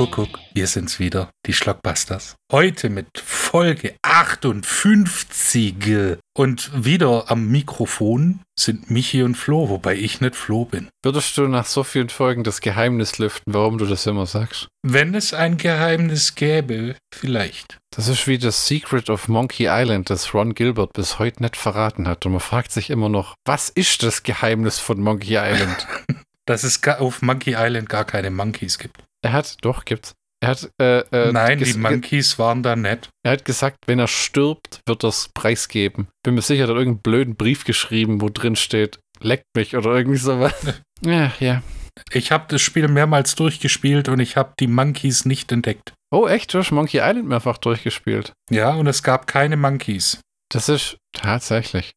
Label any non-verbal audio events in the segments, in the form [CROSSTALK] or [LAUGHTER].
Kuckuck, wir sind's wieder, die Schlockbusters. Heute mit Folge 58. Und wieder am Mikrofon sind Michi und Flo, wobei ich nicht Flo bin. Würdest du nach so vielen Folgen das Geheimnis lüften, warum du das immer sagst? Wenn es ein Geheimnis gäbe, vielleicht. Das ist wie das Secret of Monkey Island, das Ron Gilbert bis heute nicht verraten hat. Und man fragt sich immer noch, was ist das Geheimnis von Monkey Island? [LAUGHS] Dass es auf Monkey Island gar keine Monkeys gibt. Er hat, doch, gibt's. Er hat, äh, äh, Nein, die Monkeys waren da nett. Er hat gesagt, wenn er stirbt, wird er es preisgeben. Bin mir sicher, er hat irgendeinen blöden Brief geschrieben, wo drin steht, leckt mich oder irgendwie sowas. [LAUGHS] ja, ja. Ich habe das Spiel mehrmals durchgespielt und ich habe die Monkeys nicht entdeckt. Oh, echt? Du hast Monkey Island mehrfach durchgespielt. Ja, und es gab keine Monkeys. Das ist tatsächlich.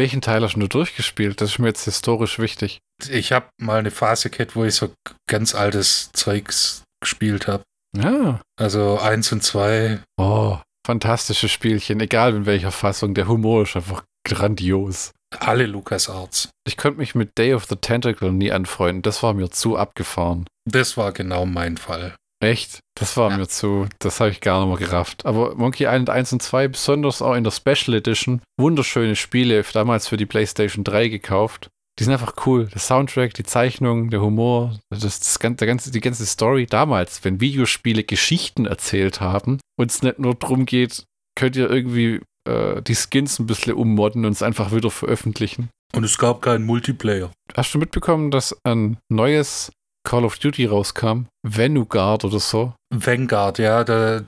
Welchen Teil hast du durchgespielt? Das ist mir jetzt historisch wichtig. Ich habe mal eine Phase gehabt, wo ich so ganz altes Zeugs gespielt habe. Ja. Also eins und zwei. Oh, fantastische Spielchen, egal in welcher Fassung. Der Humor ist einfach grandios. Alle LucasArts. Ich konnte mich mit Day of the Tentacle nie anfreunden. Das war mir zu abgefahren. Das war genau mein Fall. Echt? Das war Ja. mir zu, das habe ich gar nicht mehr gerafft. Aber Monkey Island 1 und 2, besonders auch in der Special Edition, wunderschöne Spiele, damals für die PlayStation 3 gekauft. Die sind einfach cool. Der Soundtrack, die Zeichnung, der Humor, das, das, der ganze, die ganze Story damals, wenn Videospiele Geschichten erzählt haben und es nicht nur darum geht, könnt ihr irgendwie äh, die Skins ein bisschen ummodden und es einfach wieder veröffentlichen. Und es gab keinen Multiplayer. Hast du mitbekommen, dass ein neues Call of Duty rauskam? Vanguard oder so? Vanguard, ja, da,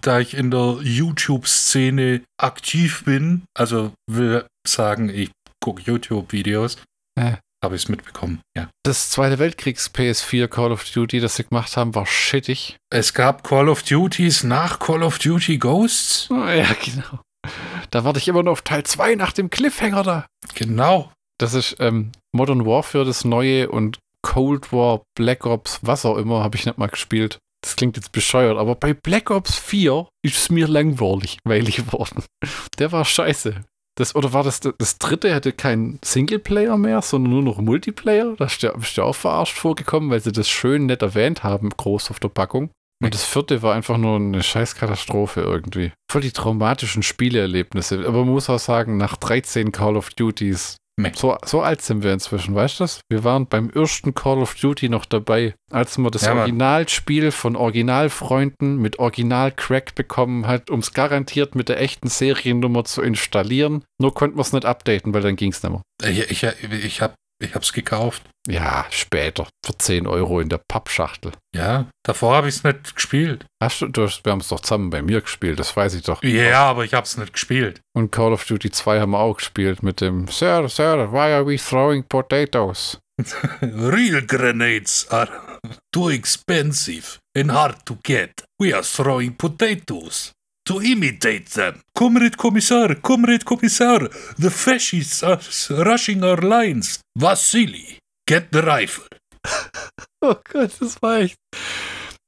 da ich in der YouTube-Szene aktiv bin, also will sagen, ich gucke YouTube-Videos, Äh. habe ich es mitbekommen, ja. Das Zweite Weltkriegs PS4 Call of Duty, das sie gemacht haben, war shittig. Es gab Call of Duties nach Call of Duty Ghosts. Oh, ja, [LAUGHS] genau. Da warte ich immer noch auf Teil 2 nach dem Cliffhanger da. Genau. Das ist ähm, Modern Warfare, das neue und Cold War, Black Ops, was auch immer, habe ich nicht mal gespielt. Das klingt jetzt bescheuert, aber bei Black Ops 4 ist es mir langweilig [LAUGHS] weilig geworden. Der war scheiße. Das, oder war das das dritte, hatte keinen Singleplayer mehr, sondern nur noch Multiplayer? Da ist du auch verarscht vorgekommen, weil sie das schön nett erwähnt haben, groß auf der Packung. Und das vierte war einfach nur eine Scheißkatastrophe irgendwie. Voll die traumatischen Spieleerlebnisse. Aber man muss auch sagen, nach 13 Call of Duties, Meh. so, so alt sind wir inzwischen, weißt du das? Wir waren beim ersten Call of Duty noch dabei, als man das Ja. Originalspiel von Originalfreunden mit Original-Crack bekommen hat, um es garantiert mit der echten Seriennummer zu installieren. Nur konnten wir es nicht updaten, weil dann ging es nicht mehr. Ich, ich, ich habe ich hab's gekauft. Ja, später. Für 10 Euro in der Pappschachtel. Ja, davor habe ich es nicht gespielt. Hast du, du wir haben es doch zusammen bei mir gespielt, das weiß ich doch. Ja, aber ich habe es nicht gespielt. Und Call of Duty 2 haben wir auch gespielt mit dem Sir, Sir, why are we throwing potatoes? [LAUGHS] Real grenades are too expensive and hard to get. We are throwing potatoes to imitate them. Comrade Kommissar, Comrade Kommissar, the fascists are rushing our lines. Vasili, get the rifle. [LAUGHS] Oh Gott, das war echt.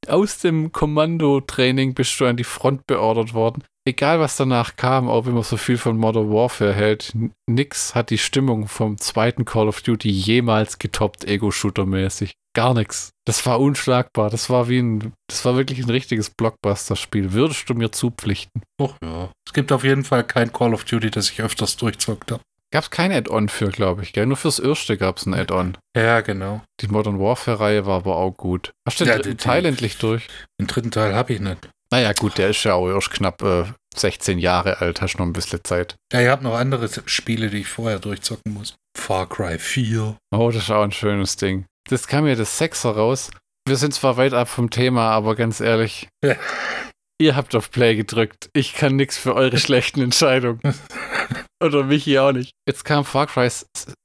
Aus dem Kommandotraining bist du an die Front beordert worden. Egal, was danach kam, auch wenn man so viel von Modern Warfare hält, nix hat die Stimmung vom zweiten Call of Duty jemals getoppt, Ego-Shooter-mäßig. Gar nichts. Das war unschlagbar. Das war wie ein, das war wirklich ein richtiges Blockbuster-Spiel. Würdest du mir zupflichten? Och ja. Es gibt auf jeden Fall kein Call of Duty, das ich öfters durchzockt habe. Gab es kein Add-on für, glaube ich, gell? Nur fürs erste gab es ein Add-on. Ja, genau. Die Modern Warfare-Reihe war aber auch gut. Hast du den Ja, dritten Teil endlich durch? Den dritten Teil habe ich nicht. Naja, gut, der ist ja auch erst knapp äh, 16 Jahre alt, hast noch ein bisschen Zeit. Ja, ich habe noch andere Spiele, die ich vorher durchzocken muss. Far Cry 4. Oh, das ist auch ein schönes Ding. Das kam mir das Sechser raus. Wir sind zwar weit ab vom Thema, aber ganz ehrlich, Ja. ihr habt auf Play gedrückt. Ich kann nichts für eure [LAUGHS] schlechten Entscheidungen. Oder Michi auch nicht. Jetzt kam Far Cry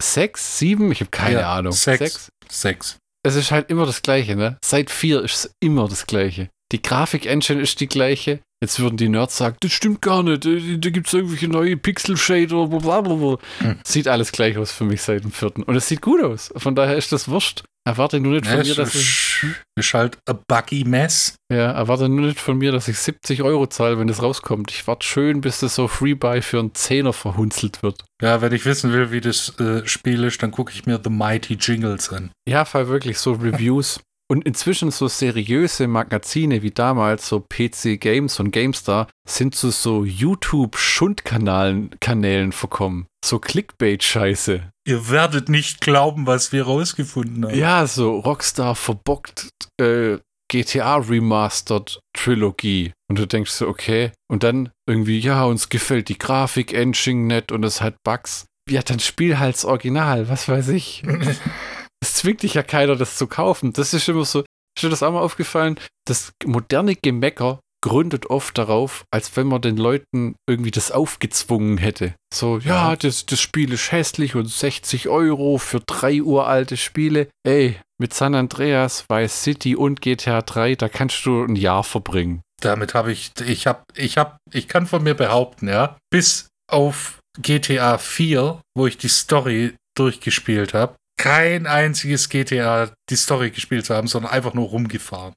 6, 7, ich habe keine Ja, Ahnung. sechs. Sechs? Sechs. Es ist halt immer das Gleiche, ne? Seit 4 ist es immer das Gleiche. Die Grafik-Engine ist die gleiche. Jetzt würden die Nerds sagen, das stimmt gar nicht. Da, gibt es irgendwelche neue Pixel-Shader, blablabla. Hm. Sieht alles gleich aus für mich seit dem vierten. Und es sieht gut aus. Von daher ist das wurscht. Erwarte nur nicht von Ja, mir, dass ich, ist, ist halt a buggy mess. ja, erwarte nur nicht von mir, dass ich 70 Euro zahle, wenn das rauskommt. Ich warte schön, bis das so Freebuy für einen Zehner verhunzelt wird. Ja, wenn ich wissen will, wie das äh, Spiel ist, dann gucke ich mir The Mighty Jingles an. Ja, fall wirklich so Reviews. [LAUGHS] Und inzwischen so seriöse Magazine wie damals, so PC Games und GameStar, sind zu so YouTube-Schundkanälen Kanälen verkommen. So Clickbait-Scheiße. Ihr werdet nicht glauben, was wir rausgefunden haben. Ja, so Rockstar verbockt äh, GTA Remastered Trilogie. Und du denkst so, okay. Und dann irgendwie, ja, uns gefällt die Grafik-Engine nett und es hat Bugs. Ja, dann spiel halt das Original, was weiß ich. [LAUGHS] Es zwingt dich ja keiner, das zu kaufen. Das ist immer so. Ist dir das auch mal aufgefallen? Das moderne Gemecker gründet oft darauf, als wenn man den Leuten irgendwie das aufgezwungen hätte. So, ja, das, das Spiel ist hässlich und 60 Euro für drei uralte Spiele. Ey, mit San Andreas, Vice City und GTA 3, da kannst du ein Jahr verbringen. Damit habe ich, ich habe, ich habe, ich kann von mir behaupten, ja, bis auf GTA 4, wo ich die Story durchgespielt habe, kein einziges GTA die Story gespielt zu haben, sondern einfach nur rumgefahren.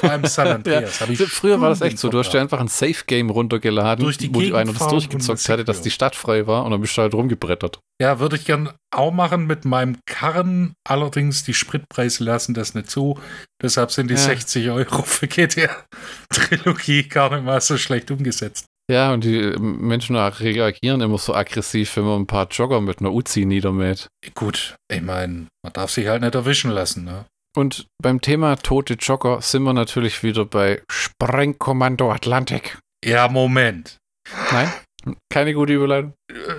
Vor allem San [LAUGHS] Andreas. habe ich Früher war das echt so. Du hast dir einfach ein Safe-Game runtergeladen, Durch die wo Gegend einer das durchgezockt hatte, dass die Stadt frei war und dann bist du halt rumgebrettert. Ja, würde ich gern auch machen mit meinem Karren. Allerdings die Spritpreise lassen das nicht zu. Deshalb sind die Ja. 60 Euro für GTA-Trilogie gar nicht mal so schlecht umgesetzt. Ja, und die äh, Menschen reagieren immer so aggressiv, wenn man ein paar Jogger mit einer Uzi niedermäht. Gut, ich meine, man darf sich halt nicht erwischen lassen. Ne? Und beim Thema tote Jogger sind wir natürlich wieder bei Sprengkommando Atlantik. Ja, Moment. Nein? Keine gute Überleitung?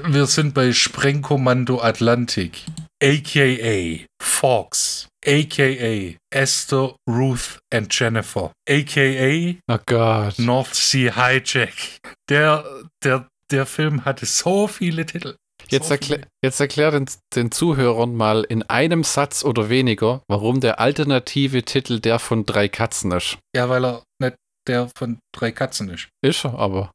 Wir sind bei Sprengkommando Atlantik, aka Fox, aka Esther, Ruth and Jennifer, aka Oh Gott. North Sea Hijack. Der, der, der Film hatte so viele Titel. Jetzt, erklär, jetzt erklär den, den Zuhörern mal in einem Satz oder weniger, warum der alternative Titel der von drei Katzen ist. Ja, weil er nicht der von drei Katzen ist. Ist er aber.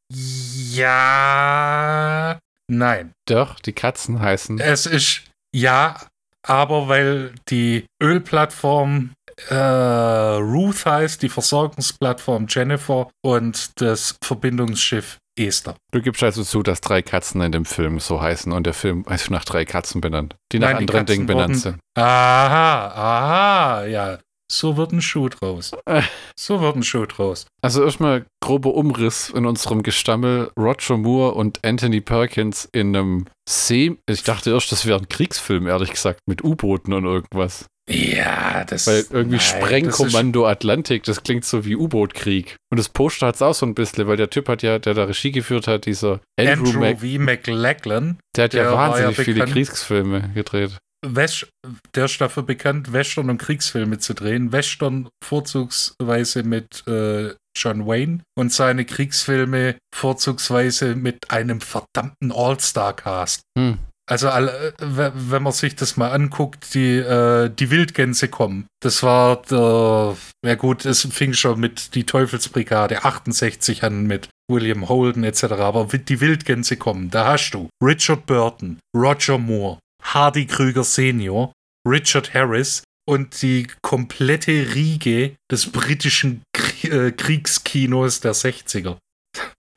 Ja. Nein. Doch, die Katzen heißen. Es ist ja, aber weil die Ölplattform äh, Ruth heißt, die Versorgungsplattform Jennifer und das Verbindungsschiff Esther. Du gibst also zu, dass drei Katzen in dem Film so heißen und der Film ist nach drei Katzen benannt, die nach Nein, die anderen Katzen Dingen benannt wurden- sind. Aha, aha, ja. So wird ein Schuh draus. Äh. So wird ein Schuh draus. Also erstmal grober Umriss in unserem Gestammel. Roger Moore und Anthony Perkins in einem See. Ich dachte erst, das wäre ein Kriegsfilm, ehrlich gesagt, mit U-Booten und irgendwas. Ja, das Weil irgendwie nein, Sprengkommando Atlantik, das klingt so wie U-Boot-Krieg. Und das Poster hat es auch so ein bisschen, weil der Typ hat ja, der da Regie geführt hat, dieser Das Andrew, Andrew Mac, V. McLachlan, der hat ja der war wahnsinnig ja viele Kriegsfilme gedreht. West, der ist dafür bekannt, Western und Kriegsfilme zu drehen. Western vorzugsweise mit äh, John Wayne und seine Kriegsfilme vorzugsweise mit einem verdammten All-Star-Cast. Hm. Also äh, we- wenn man sich das mal anguckt, die, äh, die Wildgänse kommen. Das war der, ja gut, es fing schon mit die Teufelsbrigade 68 an mit William Holden etc. Aber die Wildgänse kommen, da hast du Richard Burton, Roger Moore, Hardy Krüger Senior, Richard Harris und die komplette Riege des britischen äh, Kriegskinos der 60er.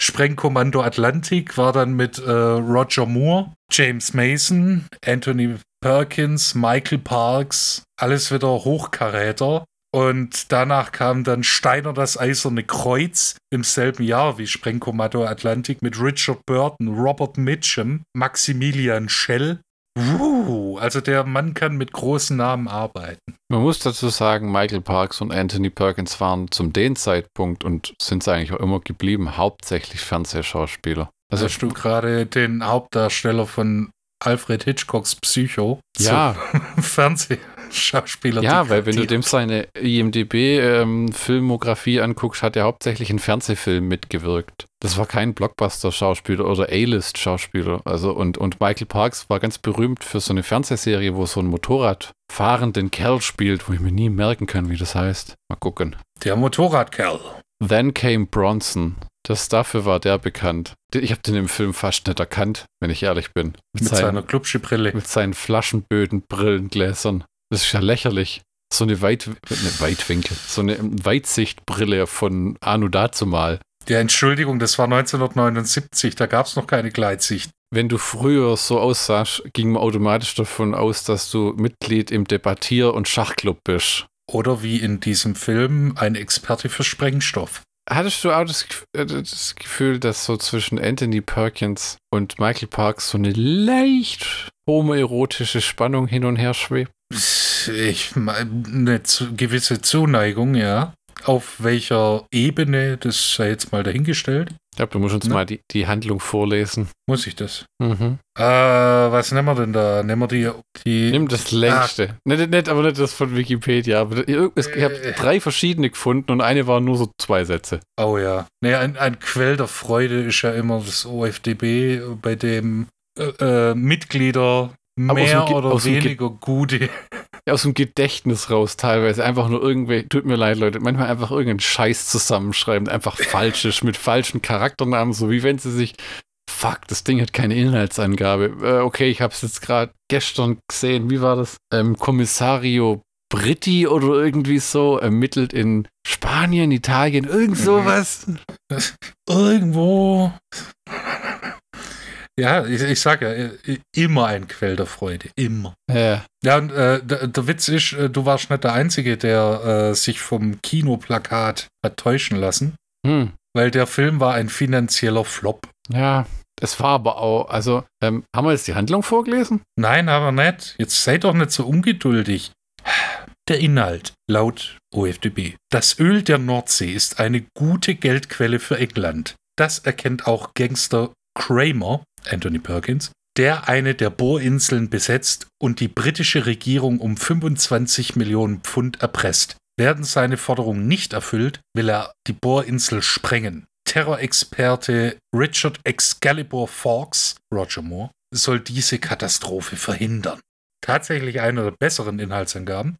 Sprengkommando Atlantik war dann mit äh, Roger Moore, James Mason, Anthony Perkins, Michael Parks, alles wieder Hochkaräter. Und danach kam dann Steiner das Eiserne Kreuz im selben Jahr wie Sprengkommando Atlantik mit Richard Burton, Robert Mitchum, Maximilian Schell. Uh, also der Mann kann mit großen Namen arbeiten. Man muss dazu sagen, Michael Parks und Anthony Perkins waren zum den Zeitpunkt und sind es eigentlich auch immer geblieben, hauptsächlich Fernsehschauspieler. Also hast du gerade den Hauptdarsteller von Alfred Hitchcocks Psycho ja, [LAUGHS] zum Fernsehschauspieler. ja, weil wenn du dem seine IMDB-Filmografie anguckst, hat er hauptsächlich in Fernsehfilmen mitgewirkt. Das war kein Blockbuster-Schauspieler oder A-List-Schauspieler. Also und, und Michael Parks war ganz berühmt für so eine Fernsehserie, wo so ein Motorradfahrenden Kerl spielt, wo ich mir nie merken kann, wie das heißt. Mal gucken. Der Motorradkerl. Then Came Bronson. Das dafür war der bekannt. Ich habe den im Film fast nicht erkannt, wenn ich ehrlich bin. Mit seiner Klubsche-Brille. mit seinen Flaschenböden, Brillengläsern. Das ist ja lächerlich. So eine, Weit, eine Weitwinkel, so eine Weitsichtbrille von Anu dazumal. Ja, Entschuldigung, das war 1979, da gab es noch keine Gleitsicht. Wenn du früher so aussahst, ging man automatisch davon aus, dass du Mitglied im Debattier- und Schachclub bist. Oder wie in diesem Film ein Experte für Sprengstoff. Hattest du auch das, äh, das Gefühl, dass so zwischen Anthony Perkins und Michael Parks so eine leicht homoerotische Spannung hin und her schwebt? Ich meine, eine gewisse Zuneigung, ja. Auf welcher Ebene, das sei jetzt mal dahingestellt. Ich glaube, du musst uns Ne? mal die, die Handlung vorlesen. Muss ich das? Mhm. Äh, was nehmen wir denn da? Nehmen wir die. die Nimm das längste. Nicht, nicht, aber nicht das von Wikipedia. Aber es- ich habe Äh. drei verschiedene gefunden und eine war nur so zwei Sätze. Oh ja. Nee, ein, ein Quell der Freude ist ja immer das OFDB, bei dem äh, äh, Mitglieder mehr dem oder aus dem Ge- weniger gute. [LAUGHS] Aus dem Gedächtnis raus teilweise. Einfach nur irgendwelche, tut mir leid, Leute, manchmal einfach irgendeinen Scheiß zusammenschreiben, einfach [LAUGHS] falsch ist, mit falschen Charakternamen, so wie wenn sie sich. Fuck, das Ding hat keine Inhaltsangabe. Äh, okay, ich habe es jetzt gerade gestern gesehen. Wie war das? Ähm, Kommissario Britti oder irgendwie so ermittelt in Spanien, Italien, irgend Mhm. sowas. [LAUGHS] Irgendwo. Ja, ich, ich sag ja, immer ein Quell der Freude. Immer. Ja. Ja, und äh, der, der Witz ist, äh, du warst nicht der Einzige, der äh, sich vom Kinoplakat hat täuschen lassen, Hm. weil der Film war ein finanzieller Flop. Ja, es war aber auch, also, ähm, haben wir jetzt die Handlung vorgelesen? Nein, aber nicht. Jetzt sei doch nicht so ungeduldig. Der Inhalt laut OFDB. Das Öl der Nordsee ist eine gute Geldquelle für England. Das erkennt auch Gangster Kramer, Anthony Perkins, der eine der Bohrinseln besetzt und die britische Regierung um 25 Millionen Pfund erpresst. Werden seine Forderungen nicht erfüllt, will er die Bohrinsel sprengen. Terrorexperte Richard Excalibur Fawkes, Roger Moore, soll diese Katastrophe verhindern. Tatsächlich eine der besseren Inhaltsangaben.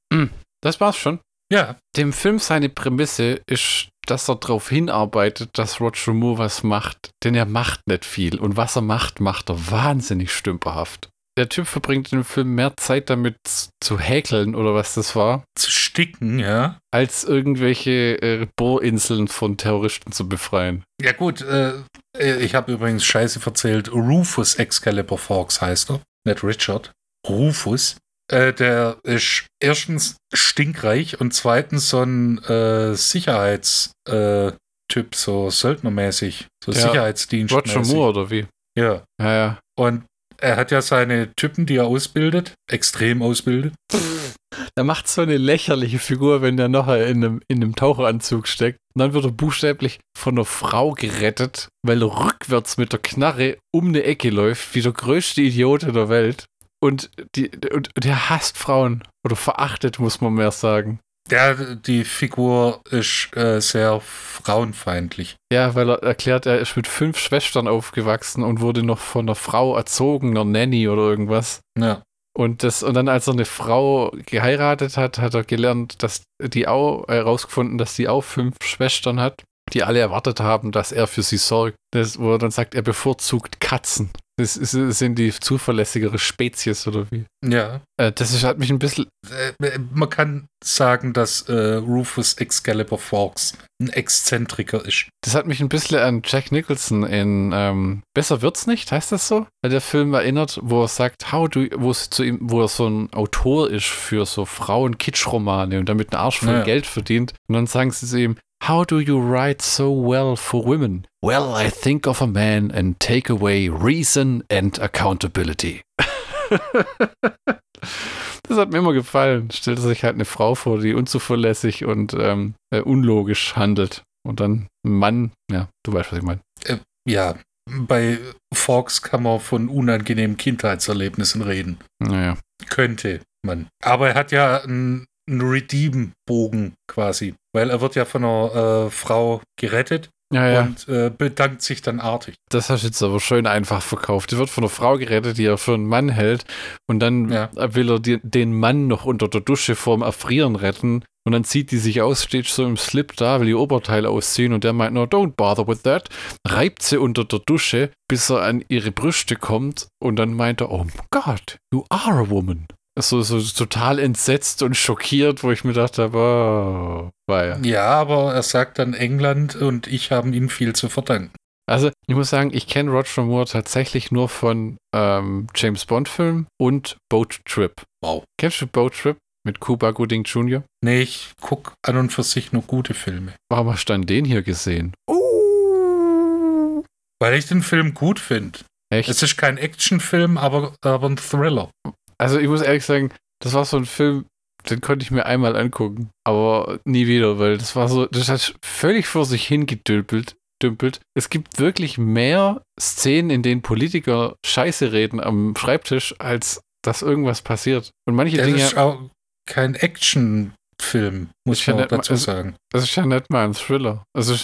Das war's schon. Ja, Dem Film seine Prämisse ist, dass er darauf hinarbeitet, dass Roger Moore was macht, denn er macht nicht viel. Und was er macht, macht er wahnsinnig stümperhaft. Der Typ verbringt im Film mehr Zeit damit zu häkeln oder was das war, zu sticken, ja. als irgendwelche äh, Bohrinseln von Terroristen zu befreien. Ja gut, äh, ich habe übrigens Scheiße verzählt. Rufus Excalibur Fawkes heißt er, nicht Richard. Rufus. Äh, der ist erstens stinkreich und zweitens so ein äh, Sicherheitstyp, äh, so Söldnermäßig, so Ja, Sicherheitsdienst. Roger Moore oder wie? Ja. Ja, ja. Und er hat ja seine Typen, die er ausbildet, extrem ausbildet. [LAUGHS] Er macht so eine lächerliche Figur, wenn der nachher in einem, in einem Taucheranzug steckt. Und dann wird er buchstäblich von einer Frau gerettet, weil er rückwärts mit der Knarre um eine Ecke läuft, wie der größte Idiot der Welt. Und, die, und, und er hasst Frauen. Oder verachtet, muss man mehr sagen. Ja, die Figur ist äh, sehr frauenfeindlich. Ja, weil er erklärt, er ist mit fünf Schwestern aufgewachsen und wurde noch von einer Frau erzogen, einer Nanny oder irgendwas. Ja. Und das, und dann, als er eine Frau geheiratet hat, hat er gelernt, dass die auch herausgefunden, dass sie auch fünf Schwestern hat, die alle erwartet haben, dass er für sie sorgt. Das, wo er dann sagt, er bevorzugt Katzen. Das, ist, das sind die zuverlässigere Spezies oder wie? Ja. Äh, das ist, hat mich ein bisschen. Äh, man kann sagen, dass äh, Rufus Excalibur Fawkes ein Exzentriker ist. Das hat mich ein bisschen an Jack Nicholson in ähm, Besser wird's nicht, heißt das so? Weil der Film erinnert, wo er sagt, how do, wo es zu ihm, wo er so ein Autor ist für so Frauen-Kitsch-Romane und damit einen Arsch voll Ja. Geld verdient. Und dann sagen sie zu ihm, How do you write so well for women? Well, I think of a man and take away reason and accountability. [LAUGHS] das hat mir immer gefallen. Stellt sich halt eine Frau vor, die unzuverlässig und ähm, äh, unlogisch handelt. Und dann ein Mann, ja, du weißt, was ich meine. Ja, bei Fawkes kann man von unangenehmen Kindheitserlebnissen reden. Naja. Könnte man. Aber er hat ja einen, einen Redeem-Bogen quasi, weil er wird ja von einer äh, Frau gerettet Ja, ja. und äh, bedankt sich dann artig. Das hast du jetzt aber schön einfach verkauft. Die wird von einer Frau gerettet, die er für einen Mann hält. Und dann Ja. will er die, den Mann noch unter der Dusche vorm Erfrieren retten. Und dann zieht die sich aus, steht so im Slip da, will ihr Oberteil ausziehen. Und der meint nur, don't bother with that. Reibt sie unter der Dusche, bis er an ihre Brüste kommt. Und dann meint er, oh Gott, you are a woman. So, so total entsetzt und schockiert, wo ich mir dachte, oh, war ja. Ja, aber er sagt dann England und ich haben ihm viel zu verdanken. Also, ich muss sagen, ich kenne Roger Moore tatsächlich nur von ähm, James Bond-Filmen und Boat Trip. Wow. Kennst du Boat Trip? Mit Cuba Gooding Jr.? Nee, ich guck an und für sich nur gute Filme. Warum hast du dann den hier gesehen? Oh. Weil ich den Film gut finde. Echt? Es ist kein Actionfilm, aber, aber ein Thriller. Also ich muss ehrlich sagen, das war so ein Film, den konnte ich mir einmal angucken, aber nie wieder, weil das war so, das hat völlig vor sich hingedümpelt. Dümpelt. Es gibt wirklich mehr Szenen, in denen Politiker Scheiße reden am Schreibtisch, als dass irgendwas passiert. Und manche Das Dinge. ist auch kein Actionfilm, muss ich ja mal- dazu sagen. Das ist ja nicht mal ein Thriller. Also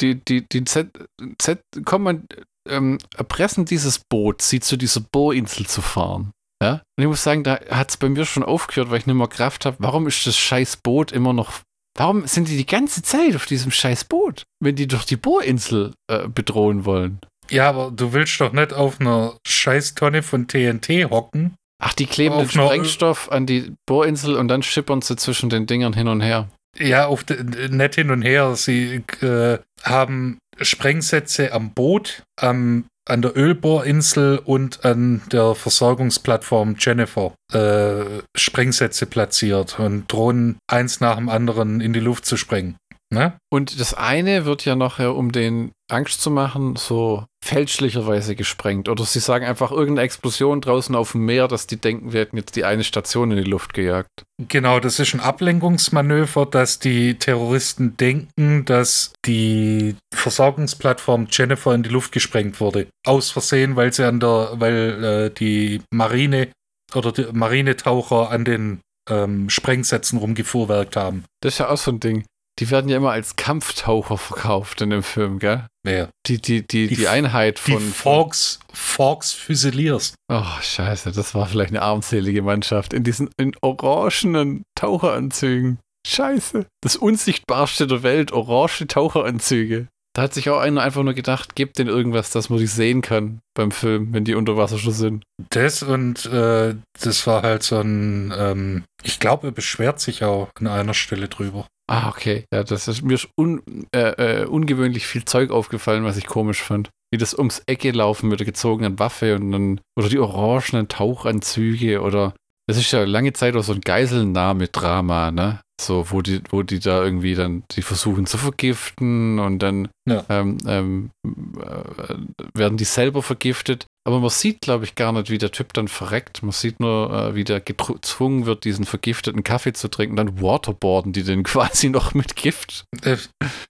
die, die, die Z, Z kommen, ähm, erpressen dieses Boot, sie zu dieser Bohrinsel zu fahren. Ja? Und ich muss sagen, da hat es bei mir schon aufgehört, weil ich nicht mehr Kraft habe. Warum ist das scheiß Boot immer noch. Warum sind die die ganze Zeit auf diesem scheiß Boot, wenn die doch die Bohrinsel äh, bedrohen wollen? Ja, aber du willst doch nicht auf einer Scheißtonne von TNT hocken. Ach, die kleben den Auf einer- Sprengstoff an die Bohrinsel und dann schippern sie zwischen den Dingern hin und her. Ja, auf nicht hin und her. Sie äh, haben Sprengsätze am Boot, am, an der Ölbohrinsel und an der Versorgungsplattform Jennifer äh, Sprengsätze platziert und drohen eins nach dem anderen in die Luft zu sprengen. Ne? Und das eine wird ja nachher, um den Angst zu machen, so fälschlicherweise gesprengt. Oder sie sagen einfach irgendeine Explosion draußen auf dem Meer, dass die denken, wir hätten jetzt die eine Station in die Luft gejagt. Genau, das ist ein Ablenkungsmanöver, dass die Terroristen denken, dass die Versorgungsplattform Jennifer in die Luft gesprengt wurde. Aus Versehen, weil sie an der, weil äh, die Marine oder die Marinetaucher an den ähm, Sprengsätzen rumgefuhrwerkt haben. Das ist ja auch so ein Ding. Die werden ja immer als Kampftaucher verkauft in dem Film, gell? Wer? Die, die, die, Die die, Einheit Die von. Forks, Forks Fusiliers. Oh, scheiße, das war vielleicht eine armselige Mannschaft. In diesen in orangenen Taucheranzügen. Scheiße. Das unsichtbarste der Welt, orange Taucheranzüge. Da hat sich auch einer einfach nur gedacht, gebt denen irgendwas, dass man die sehen kann beim Film, wenn die unter Wasser schon sind. Das und äh, das war halt so ein, ähm, ich glaube, er beschwert sich auch an einer Stelle drüber. Ah, okay. Ja, das ist mir un, äh, äh, ungewöhnlich viel Zeug aufgefallen, was ich komisch fand. Wie das ums Ecke laufen mit der gezogenen Waffe und dann, oder die orangenen Tauchanzüge oder das ist ja lange Zeit auch so ein Geiselnahme-Drama, ne? So, wo die, wo die da irgendwie dann, die versuchen zu vergiften und dann Ja. ähm, ähm, äh, werden die selber vergiftet. Aber man sieht, glaube ich, gar nicht, wie der Typ dann verreckt. Man sieht nur, äh, wie der gezwungen wird, diesen vergifteten Kaffee zu trinken. Dann waterboarden die den [LAUGHS] quasi noch mit Gift. Äh,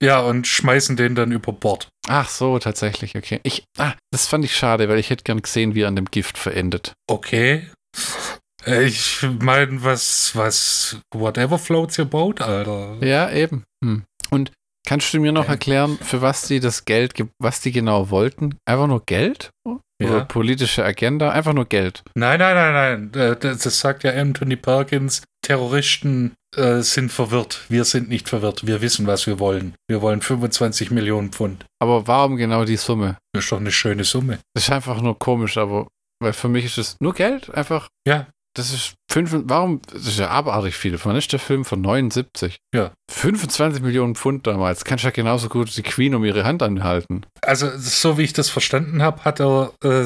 ja, und schmeißen den dann über Bord. Ach so, tatsächlich, okay. Ich, ah, das fand ich schade, weil ich hätte gern gesehen, wie er an dem Gift verendet. Okay. Ich meine, was, was, whatever floats your boat, Alter. Ja, eben. Hm. Und kannst du mir noch erklären, für was die das Geld, ge- was die genau wollten? Einfach nur Geld? Oder Ja. politische Agenda? Einfach nur Geld. Nein, nein, nein, nein. Äh, Das, das sagt ja Anthony Perkins. Terroristen äh, sind verwirrt. Wir sind nicht verwirrt. Wir wissen, was wir wollen. Wir wollen 25 Millionen Pfund. Aber warum genau die Summe? Das ist doch eine schöne Summe. Das ist einfach nur komisch, aber weil für mich ist es nur Geld, einfach. Ja. Das ist fünf, warum, das ist ja abartig viel. Wann ist der Film von 79? Ja. 25 Millionen Pfund damals. Kannst ja genauso gut die Queen um ihre Hand anhalten. Also, so wie ich das verstanden habe, hat er äh,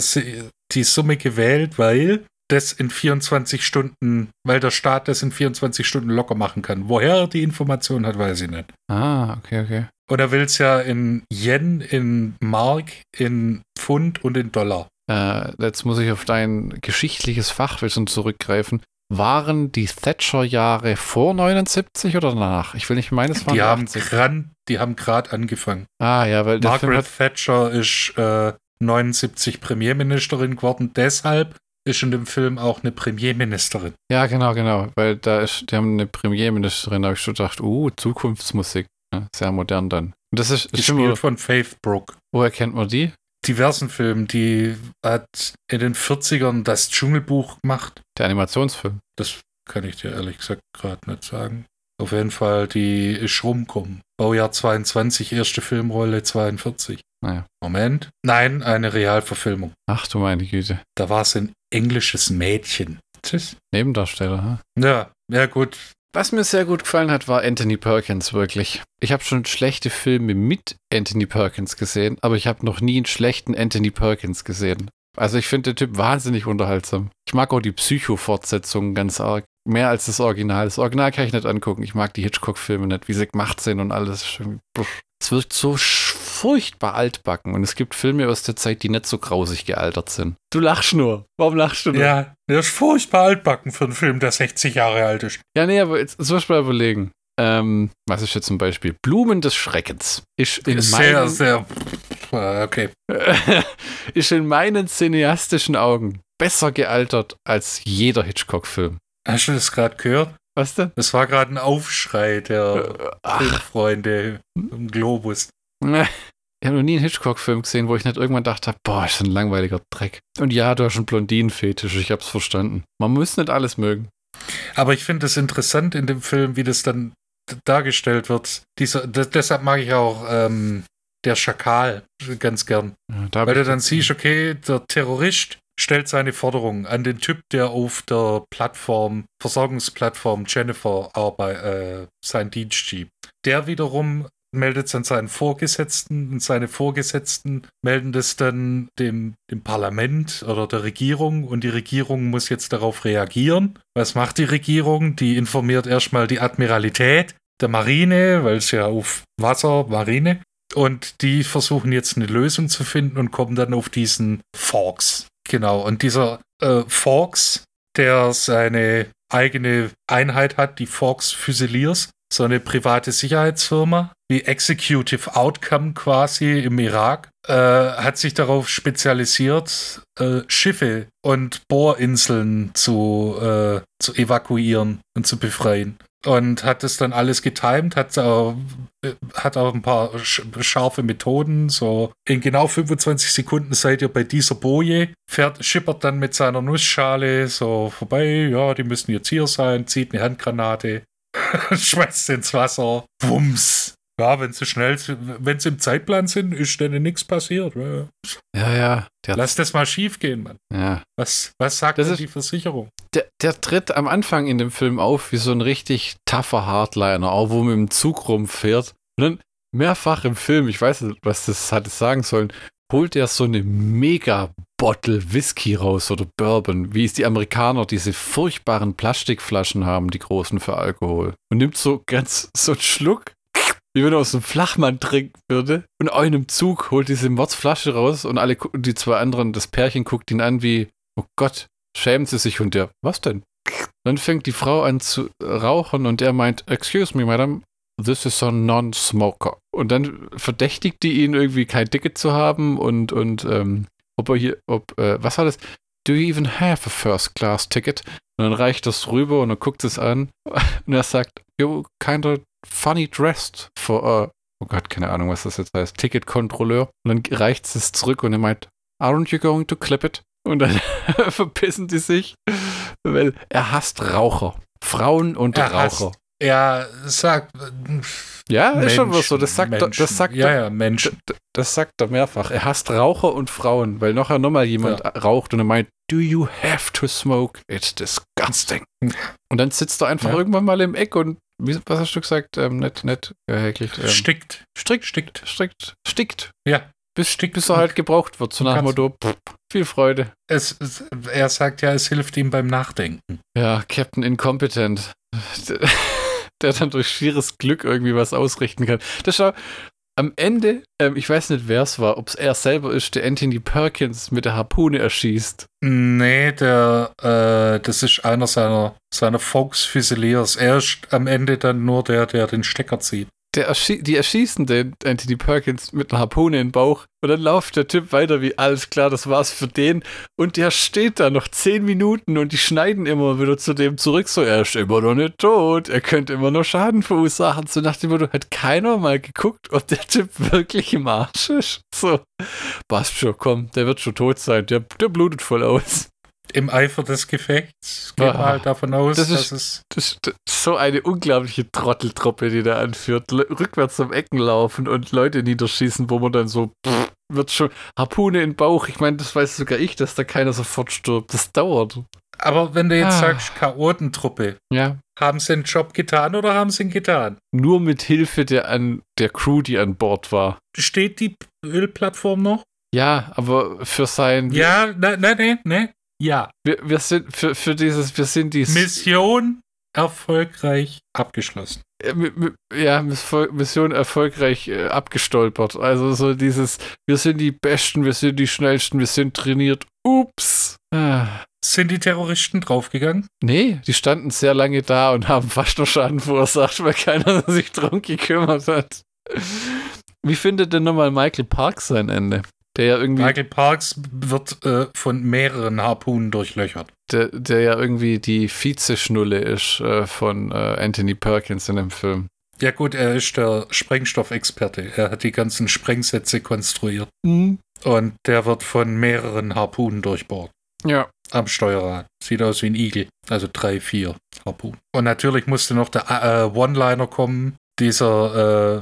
die Summe gewählt, weil das in 24 Stunden, weil der Staat das in 24 Stunden locker machen kann. Woher er die Information hat, weiß ich nicht. Ah, okay, okay. Und er will es ja in Yen, in Mark, in Pfund und in Dollar. Äh, jetzt muss ich auf dein geschichtliches Fachwissen zurückgreifen. Waren die Thatcher-Jahre vor 79 oder danach? Ich will nicht meinen, es waren Die haben 80. gran, die haben gerade angefangen. Ah, ja, weil Margaret hat, Thatcher ist äh, 79 Premierministerin geworden, deshalb ist in dem Film auch eine Premierministerin. ja, genau, genau, weil da ist, die haben eine Premierministerin, da habe ich schon gedacht, uh, Zukunftsmusik, ne? sehr modern dann. Und das ist, Gespielt immer, von Faith Brooke. woher kennt man die? Diversen Filmen, die hat in den 40ern das Dschungelbuch gemacht. Der Animationsfilm. Das kann ich dir ehrlich gesagt gerade nicht sagen. Auf jeden Fall, die ist rumkommen. Baujahr 22, erste Filmrolle 42. Naja. Moment. Nein, eine Realverfilmung. Ach du meine Güte. Da war es ein englisches Mädchen. Tschüss. Nebendarsteller, ha? Ja, ja gut. Was mir sehr gut gefallen hat, war Anthony Perkins wirklich. Ich habe schon schlechte Filme mit Anthony Perkins gesehen, aber ich habe noch nie einen schlechten Anthony Perkins gesehen. Also ich finde den Typ wahnsinnig unterhaltsam. Ich mag auch die Psycho-Fortsetzungen ganz arg. mehr als das Original. Das Original kann ich nicht angucken. Ich mag die Hitchcock-Filme nicht, wie sie gemacht sind und alles. Es wirkt so furchtbar altbacken und es gibt Filme aus der Zeit, die nicht so grausig gealtert sind. Du lachst nur. Warum lachst du nur? Ja, der ist furchtbar altbacken für einen Film, der 60 Jahre alt ist. Ja, nee, aber jetzt soll ich mal überlegen. Ähm, was ist jetzt zum Beispiel? Blumen des Schreckens. Ist in sehr, meinen, sehr. Okay. [LAUGHS] ist in meinen cineastischen Augen besser gealtert als jeder Hitchcock-Film. Hast du das gerade gehört? Was denn? Das war gerade ein Aufschrei der Äh, Ach, Filmfreunde im Globus. [LAUGHS] ich habe noch nie einen Hitchcock-Film gesehen, wo ich nicht irgendwann dachte, boah, ist ein langweiliger Dreck. Und ja, du hast einen Blondinenfetisch, ich hab's verstanden. Man muss nicht alles mögen. Aber ich finde es interessant in dem Film, wie das dann dargestellt wird. Dieser, deshalb mag ich auch ähm, der Schakal ganz gern. Ja, Weil du dann siehst, okay, der Terrorist stellt seine Forderung an den Typ, der auf der Plattform, Versorgungsplattform Jennifer arbeit, äh, seinen Dienst schiebt. Der wiederum meldet es an seinen Vorgesetzten und seine Vorgesetzten melden das dann dem, dem Parlament oder der Regierung und die Regierung muss jetzt darauf reagieren. Was macht die Regierung? Die informiert erstmal die Admiralität der Marine, weil es ja auf Wasser, Marine, und die versuchen jetzt eine Lösung zu finden und kommen dann auf diesen Fox. Genau. Und dieser äh, Fox, der seine eigene Einheit hat, die Fox Fusiliers, so eine private Sicherheitsfirma, wie Executive Outcome quasi im Irak, äh, hat sich darauf spezialisiert, äh, Schiffe und Bohrinseln zu, äh, zu evakuieren und zu befreien. Und hat das dann alles getimt, hat, äh, hat auch ein paar sch scharfe Methoden. So in genau 25 Sekunden seid ihr bei dieser Boje, fährt, schippert dann mit seiner Nussschale so vorbei. Ja, die müssen jetzt hier sein, zieht eine Handgranate, [LAUGHS] schmeißt ins Wasser, wumms. Ja, wenn sie schnell, wenn sie im Zeitplan sind, ist denen nichts passiert. Ja. Ja, Lass das mal schief gehen, Mann. ja. Was, was sagt Das denn ist- die Versicherung? Der, der tritt am Anfang in dem Film auf wie so ein richtig tougher Hardliner, auch wo mit dem Zug rumfährt. Und dann mehrfach im Film, ich weiß nicht, was das hatte sagen sollen, holt er so eine mega Bottle Whisky raus oder Bourbon, wie es die Amerikaner diese furchtbaren Plastikflaschen haben, die großen für Alkohol. Und nimmt so ganz so einen Schluck, wie wenn er aus einem Flachmann trinken würde. Und auch in einem Zug holt diese Mordsflasche raus und alle gu- die zwei anderen, das Pärchen guckt ihn an wie, oh Gott, schämen sie sich und der, was denn? Dann fängt die Frau an zu rauchen und er meint, excuse me, madam, this is a non-smoker. Und dann verdächtigt die ihn irgendwie kein Ticket zu haben und, und ähm, ob er hier, ob, äh, was war das? Do you even have a first class ticket? Und dann reicht das rüber und er guckt es an [LAUGHS] und er sagt, you kinda funny dressed for a, oh Gott, keine Ahnung, was das jetzt heißt, Ticketkontrolleur. Und dann reicht es zurück und er meint, aren't you going to clip it? Und dann [LAUGHS] verpissen die sich, weil er hasst Raucher. Frauen und Er Raucher. Ja, sagt. Ja, ist schon was so. Das sagt, er- Menschen. das sagt ja, ja, Menschen. D- Das sagt er mehrfach. Er hasst Raucher und Frauen, weil nachher nochmal jemand raucht und er meint, do you have to smoke? It's disgusting. Und dann sitzt er einfach Ja. irgendwann mal im Eck und, wie, was hast du gesagt? Ähm, nicht, nicht gehäkelt. Ähm, Stickt. strickt, Stickt. strickt, stickt. Ja. Bis, Stickt bis er halt gebraucht wird. So nach dem Motto, pff, viel Freude. Es, es, er sagt ja, es hilft ihm beim Nachdenken. Ja, Captain Incompetent. [LAUGHS] Der dann durch schieres Glück irgendwie was ausrichten kann. Das schau, am Ende, ähm, ich weiß nicht, wer es war, ob es er selber ist, der Anthony Perkins mit der Harpune erschießt. Nee, der, äh, das ist einer seiner, seiner Folks Fusiliers. Er ist am Ende dann nur der, der den Stecker zieht. Erschie die erschießen den Anthony Perkins mit einer Harpune den Bauch und dann läuft der Typ weiter wie alles klar, das war's für den. Und der steht da noch zehn Minuten und die schneiden immer wieder zu dem zurück, so er ist immer noch nicht tot, er könnte immer noch Schaden verursachen, so nach dem Motto, hat keiner mal geguckt, ob der Typ [LAUGHS] wirklich im Arsch ist, so, passt schon, komm, der wird schon tot sein, der, der blutet voll aus. Im Eifer des Gefechts geht man Ah, halt davon aus, das dass ist- es. Das, das ist so eine unglaubliche Trotteltruppe, die da anführt. Le rückwärts um Ecken laufen und Leute niederschießen, wo man dann so pff, wird schon Harpune in den Bauch. Ich meine, das weiß sogar ich, dass da keiner sofort stirbt. Das dauert. Aber wenn du jetzt Ah. sagst, Chaotentruppe, Ja. haben sie den Job getan oder haben sie ihn getan? Nur mit Hilfe der, an, der Crew, die an Bord war. Steht die Ölplattform noch? Ja, aber für sein. Ja, nein, nein, nein, nein. Ja. Wir, wir sind für, für dieses, wir sind die Mission erfolgreich abgeschlossen. Äh, ja, Miss- Mission erfolgreich äh, abgestolpert. Also so dieses, wir sind die Besten, wir sind die Schnellsten, wir sind trainiert. Ups. Ah. Sind die Terroristen draufgegangen? Nee, die standen sehr lange da und haben fast noch Schaden verursacht, weil keiner sich drum gekümmert hat. Wie findet denn nochmal Michael Parks sein Ende? Der ja irgendwie, Michael Parks wird äh, von mehreren Harpunen durchlöchert. der, der ja irgendwie die Vizeschnulle ist äh, von äh, Anthony Perkins in dem Film. Ja gut, er ist der Sprengstoffexperte. Er hat die ganzen Sprengsätze konstruiert. Mhm. Und der wird von mehreren Harpunen durchbohrt. Ja. Am Steuerrad. Sieht aus wie ein Igel. Also drei, vier Harpunen. Und natürlich musste noch der äh, One-Liner kommen. Dieser äh,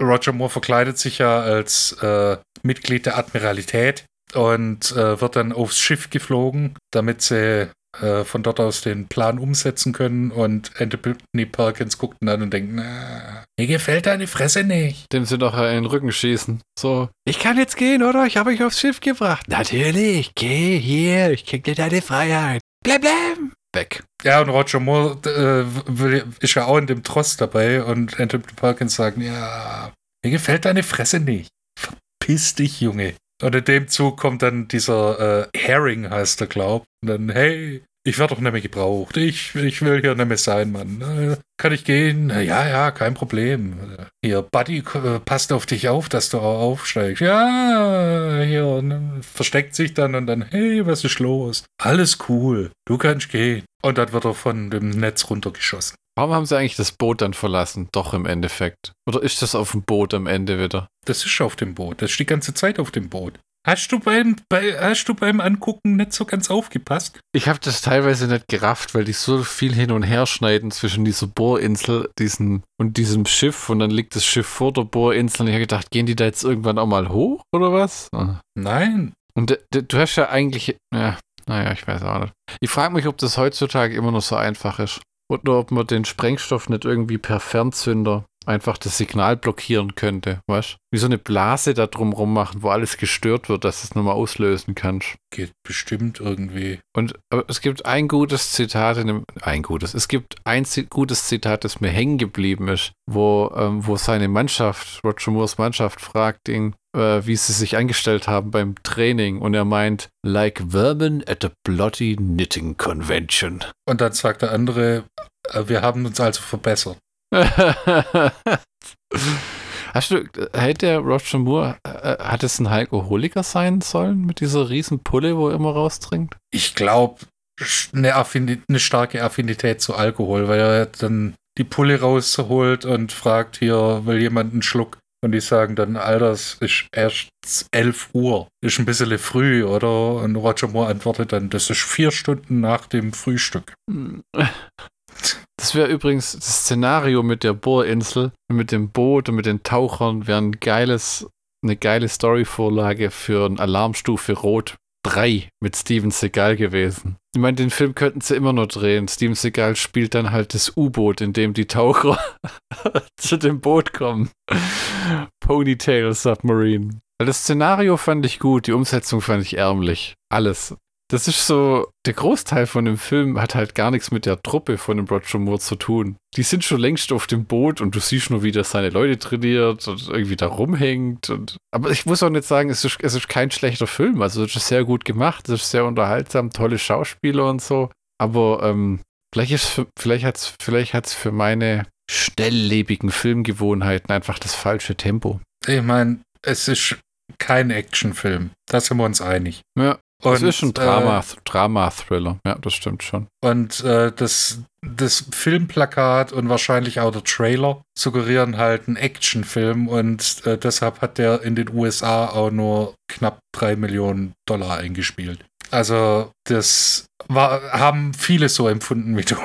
Roger Moore verkleidet sich ja als äh, Mitglied der Admiralität und äh, wird dann aufs Schiff geflogen, damit sie äh, von dort aus den Plan umsetzen können. Und Anthony Perkins guckt ihn an und denkt, na, mir gefällt deine Fresse nicht. Dem sie doch in den Rücken schießen. So, ich kann jetzt gehen, oder? Ich habe euch aufs Schiff gebracht. Natürlich, geh hier, ich krieg dir deine Freiheit. Bleib, bleib. Weg. Ja, und Roger Moore äh, ist ja auch in dem Tross dabei und Anthony Perkins sagt, ja, mir gefällt deine Fresse nicht. Verpiss dich, Junge. Und in dem Zug kommt dann dieser äh, Herring, heißt er, glaub. Und dann, hey, ich werde doch nicht mehr gebraucht. Ich, ich will hier nicht mehr sein, Mann. Äh, kann ich gehen? Na, Ja, ja, kein Problem. Äh, Hier, Buddy, äh, passt auf dich auf, dass du auch aufsteigst. Ja, hier, und versteckt sich dann und dann, hey, was ist los? Alles cool, du kannst gehen. Und dann wird er von dem Netz runtergeschossen. Warum haben sie eigentlich das Boot dann verlassen? Doch im Endeffekt. Oder ist das auf dem Boot am Ende wieder? Das ist auf dem Boot. Das ist die ganze Zeit auf dem Boot. Hast du beim, bei, hast du beim Angucken nicht so ganz aufgepasst? Ich habe das teilweise nicht gerafft, weil die so viel hin und her schneiden zwischen dieser Bohrinsel diesen, und diesem Schiff und dann liegt das Schiff vor der Bohrinsel und ich habe gedacht, gehen die da jetzt irgendwann auch mal hoch oder was? Ah. Nein. Und du hast ja eigentlich, ja, naja, ich weiß auch nicht. Ich frage mich, ob das heutzutage immer noch so einfach ist. Oder ob man den Sprengstoff nicht irgendwie per Fernzünder einfach das Signal blockieren könnte, weißt Wie so eine Blase da drumrum machen, wo alles gestört wird, dass es nochmal auslösen kannst. Geht bestimmt irgendwie. Und aber es gibt ein gutes Zitat in dem, ein gutes, es gibt ein gutes Zitat, das mir hängen geblieben ist, wo, ähm, wo seine Mannschaft, Roger Moores Mannschaft, fragt ihn, äh, wie sie sich angestellt haben beim Training und er meint, like vermin at a bloody knitting convention. Und dann sagt der andere, äh, wir haben uns also verbessert. [LAUGHS] Hast du, hätte der Roger Moore, äh, hat es ein Alkoholiker sein sollen mit dieser riesen Pulle, wo er immer raustrinkt? Ich glaube, eine, eine starke Affinität zu Alkohol, weil er dann die Pulle rausholt und fragt hier, will jemand einen Schluck? Und die sagen dann, Alter, es ist erst 11 Uhr. Ist ein bisschen früh, oder? Und Roger Moore antwortet dann, das ist vier Stunden nach dem Frühstück. Das wäre übrigens das Szenario mit der Bohrinsel, mit dem Boot und mit den Tauchern wäre ein geiles, eine geile Storyvorlage für ein Alarmstufe Rot 3 mit Steven Seagal gewesen. Ich meine, den Film könnten sie immer noch drehen. Steven Seagal spielt dann halt das U-Boot, in dem die Taucher [LAUGHS] zu dem Boot kommen. Ponytail Submarine. Das Szenario fand ich gut, die Umsetzung fand ich ärmlich. Alles. Das ist so, der Großteil von dem Film hat halt gar nichts mit der Truppe von dem Roger Moore zu tun. Die sind schon längst auf dem Boot und du siehst nur, wie der seine Leute trainiert und irgendwie da rumhängt. Und, aber ich muss auch nicht sagen, es ist, es ist kein schlechter Film. Also es ist sehr gut gemacht, es ist sehr unterhaltsam, tolle Schauspieler und so. Aber ähm, vielleicht, ist für, vielleicht hat es vielleicht hat's für meine schnelllebigen Filmgewohnheiten einfach das falsche Tempo. Ich meine, es ist kein Actionfilm. Da sind wir uns einig. Ja, Und, es ist ein äh, Drama, Drama-Thriller. Ja, das stimmt schon. Und äh, das, das Filmplakat und wahrscheinlich auch der Trailer suggerieren halt einen Actionfilm und äh, deshalb hat der in den USA auch nur knapp drei Millionen Dollar eingespielt. Also das war, haben viele so empfunden wie du.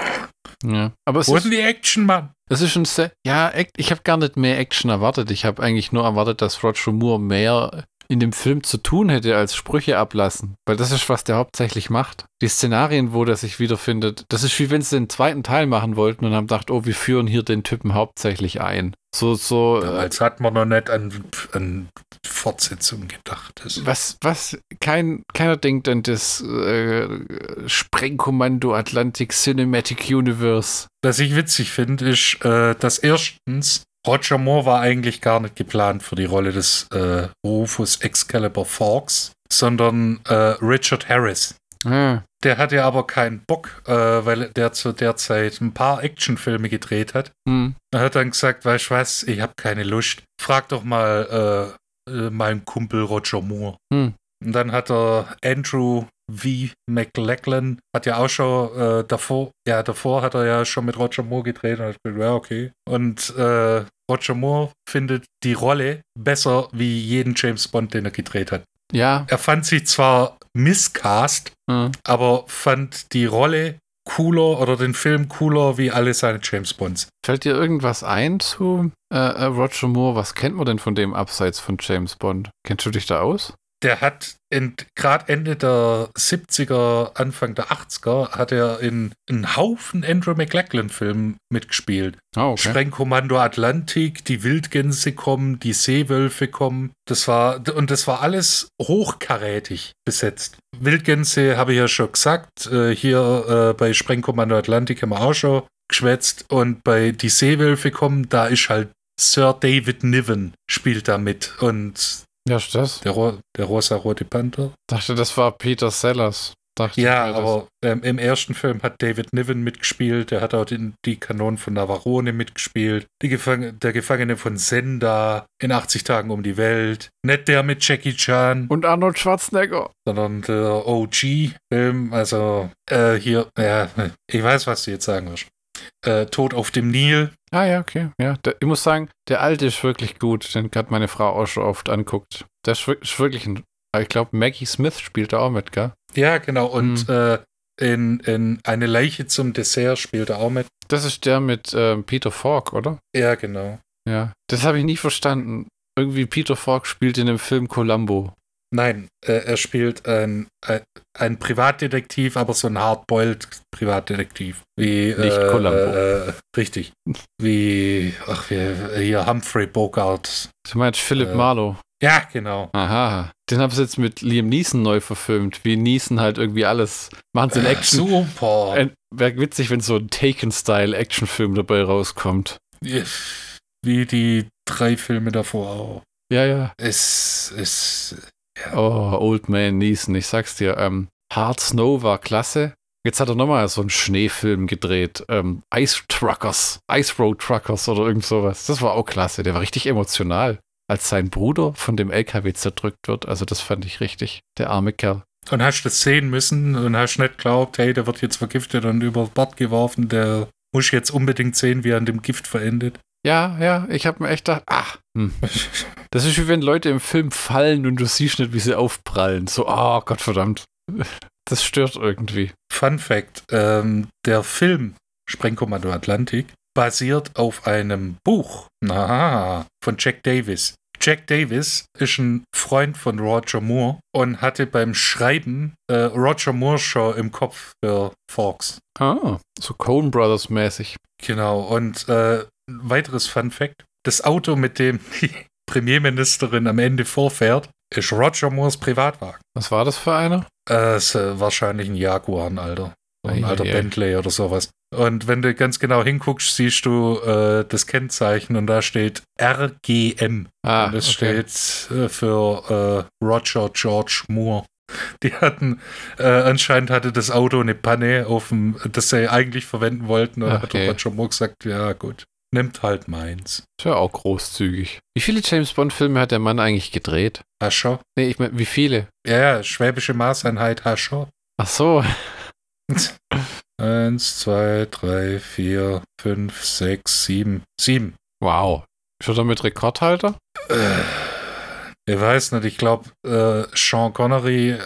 Ja. Aber es Wo ist, die Action, Mann? es ist ein sehr, ja, ich habe gar nicht mehr Action erwartet. Ich habe eigentlich nur erwartet, dass Roger Moore mehr in dem Film zu tun hätte als Sprüche ablassen. Weil das ist, was der hauptsächlich macht. Die Szenarien, wo der sich wiederfindet, das ist wie wenn sie den zweiten Teil machen wollten und haben gedacht, oh, wir führen hier den Typen hauptsächlich ein. So, so, äh, Damals hat man noch nicht an, an Fortsetzung gedacht ist. Was, was, kein, keiner denkt an das äh, Sprengkommando Atlantic Cinematic Universe. Was ich witzig finde, ist, äh, dass erstens Roger Moore war eigentlich gar nicht geplant für die Rolle des äh, Rufus Excalibur Fawkes, sondern äh, Richard Harris. Ah, Der hatte aber keinen Bock, äh, weil der zu der Zeit ein paar Actionfilme gedreht hat. hm. Er hat dann gesagt, weißt du was, ich habe keine Lust. Frag doch mal äh, äh, meinen Kumpel Roger Moore. Hm. Und dann hat er Andrew V. McLachlan, hat ja auch schon äh, davor, ja, davor hat er ja schon mit Roger Moore gedreht und hat gesagt, ja, okay. Und äh, Roger Moore findet die Rolle besser wie jeden James Bond, den er gedreht hat. Ja, Er fand sie zwar miscast, hm. aber fand die Rolle cooler oder den Film cooler wie alle seine James Bonds. fällt dir irgendwas ein zu äh, äh, Roger Moore? Was kennt man denn von dem abseits von James Bond? Kennst du dich da aus? Der hat gerade Ende der 70er, Anfang der 80er, hat er in einen Haufen Andrew McLachlan-Filmen mitgespielt. Ah, okay. Sprengkommando Atlantik, die Wildgänse kommen, die Seewölfe kommen. Das war, und das war alles hochkarätig besetzt. Wildgänse habe ich ja schon gesagt. Äh, hier äh, bei Sprengkommando Atlantik haben wir auch schon geschwätzt. Und bei die Seewölfe kommen, da ist halt Sir David Niven spielt da mit. Und Ja, das? der, Ro der rosa-rote Panther. Dachte, das war Peter Sellers. Dachte Ja, aber ähm, im ersten Film hat David Niven mitgespielt, der hat auch den, die Kanonen von Navarone mitgespielt, die Gefang der Gefangene von Senda in 80 Tagen um die Welt, nicht der mit Jackie Chan, Und Arnold Schwarzenegger. sondern der OG-Film, also äh, hier, ja, ich weiß, was du jetzt sagen wirst. Äh, Tod auf dem Nil, Ah ja, okay. Ja, der, ich muss sagen, der alte ist wirklich gut. Den hat meine Frau auch schon oft anguckt. Der ist, ist wirklich ein. Ich glaube, Maggie Smith spielt da auch mit, gell? ja genau, und äh, in, in Eine Leiche zum Dessert spielt er auch mit. Das ist der mit ähm, Peter Falk, oder? Ja, genau. Ja. Das habe ich nie verstanden. Irgendwie Peter Falk spielt in dem Film Columbo. Nein, äh, er spielt ein, ein, ein Privatdetektiv, aber so ein hardboiled Privatdetektiv. Wie, Nicht äh, Columbo. Äh, richtig. Wie, ach, wie, hier Humphrey Bogart. Du meinst Philip Äh. Marlowe. Ja, genau. Aha. Den haben sie jetzt mit Liam Neeson neu verfilmt. Wie Neeson halt irgendwie alles. Machen sie in Action. Super. Äh, Wäre witzig, wenn so ein Taken-Style-Actionfilm dabei rauskommt. Wie die drei Filme davor auch. Ja, ja. Es ist. Oh, Old Man Neeson, ich sag's dir. Ähm, Hard Snow war klasse. Jetzt hat er nochmal so einen Schneefilm gedreht. Ähm, Ice Truckers, Ice Road Truckers oder irgend sowas. Das war auch klasse. Der war richtig emotional, als sein Bruder von dem LKW zerdrückt wird. Also das fand ich richtig. Der arme Kerl. Und hast das sehen müssen und hast nicht geglaubt, hey, der wird jetzt vergiftet und über Bord geworfen, der muss jetzt unbedingt sehen, wie er an dem Gift verendet. Ja, ja, ich habe mir echt gedacht, ach, hm. das ist wie wenn Leute im Film fallen und du siehst nicht, wie sie aufprallen. So, oh Gott verdammt. Das stört irgendwie. Fun Fact: ähm, Der Film Sprengkommando Atlantik basiert auf einem Buch na, von Jack Davis. Jack Davis ist ein Freund von Roger Moore und hatte beim Schreiben äh, Roger Moore schon im Kopf für Fox. Ah, so Coen Brothers mäßig. Genau, und äh, ein weiteres Fun Fact: Das Auto, mit dem die [LAUGHS] Premierministerin am Ende vorfährt, ist Roger Moores Privatwagen. Was war das für einer? Äh, ist äh, wahrscheinlich ein Jaguar, ein alter. So ein Ei, alter ei, ei. Bentley oder sowas. Und wenn du ganz genau hinguckst, siehst du äh, das Kennzeichen und da steht RGM. Ah, und das okay. steht äh, für äh, Roger George Moore. [LAUGHS] Die hatten, äh, anscheinend hatte das Auto eine Panne, auf dem, das sie eigentlich verwenden wollten. Und Ach hat. Roger Moore gesagt, ja gut, nimmt halt meins. Ist ja auch großzügig. Wie viele James Bond-Filme hat der Mann eigentlich gedreht? Hascher? Nee, ich meine, wie viele? Ja, ja, schwäbische Maßeinheit Hascher. Ach so. [LAUGHS] Eins, zwei, drei, vier, fünf, sechs, sieben. Sieben. Wow. Ist er damit Rekordhalter? Äh, ich weiß nicht, ich glaube, äh, Sean Connery